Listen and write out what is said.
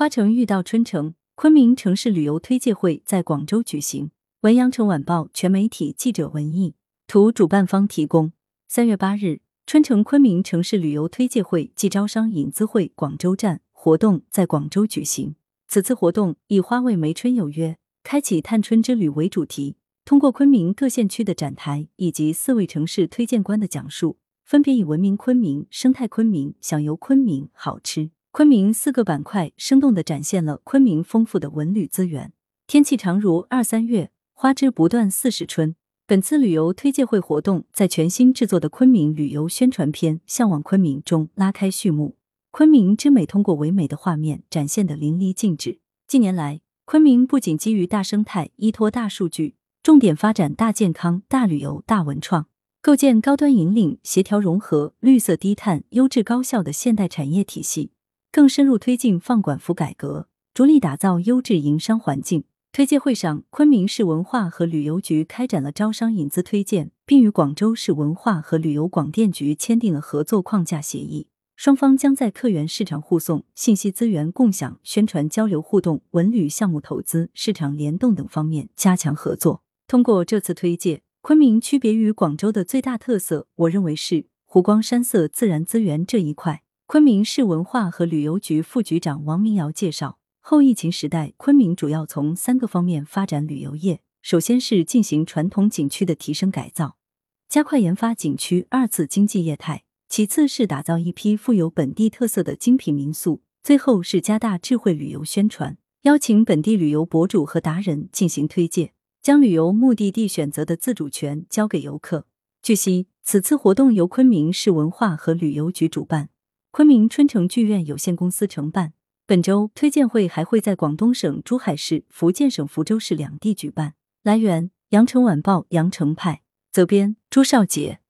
花城遇到春城，昆明城市旅游推介会在广州举行。文阳城晚报全媒体记者文艺图，主办方提供。三月八日，春城昆明城市旅游推介会暨招商引资会广州站活动在广州举行。此次活动以“花为媒春有约，开启探春之旅”为主题，通过昆明各县区的展台以及四位城市推荐官的讲述，分别以文明昆明、生态昆明、享游昆明、好吃昆明四个板块，生动的展现了昆明丰富的文旅资源。天气常如二三月，花枝不断四时春。本次旅游推介会活动在全新制作的昆明旅游宣传片《向往昆明》中拉开序幕。昆明之美通过唯美的画面展现的淋漓尽致。近年来，昆明不仅基于大生态、依托大数据，重点发展大健康、大旅游、大文创，构建高端引领、协调融合、绿色低碳、优质高效的现代产业体系，更深入推进放管服改革，着力打造优质营商环境。推介会上，昆明市文化和旅游局开展了招商引资推荐，并与广州市文化和旅游广电局签订了合作框架协议。双方将在客源市场互送、信息资源共享、宣传交流互动、文旅项目投资、市场联动等方面加强合作。通过这次推介，昆明区别于广州的最大特色，我认为是湖光山色、自然资源这一块。昆明市文化和旅游局副局长王明尧介绍。后疫情时代，昆明主要从三个方面发展旅游业。首先是进行传统景区的提升改造，加快研发景区二次经济业态；其次是打造一批富有本地特色的精品民宿；最后是加大智慧旅游宣传，邀请本地旅游博主和达人进行推介，将旅游目的地选择的自主权交给游客。据悉，此次活动由昆明市文化和旅游局主办，昆明春城剧院有限公司承办。本周推荐会还会在广东省珠海市、福建省福州市两地举办。来源：羊城晚报羊城派，责编：朱少杰。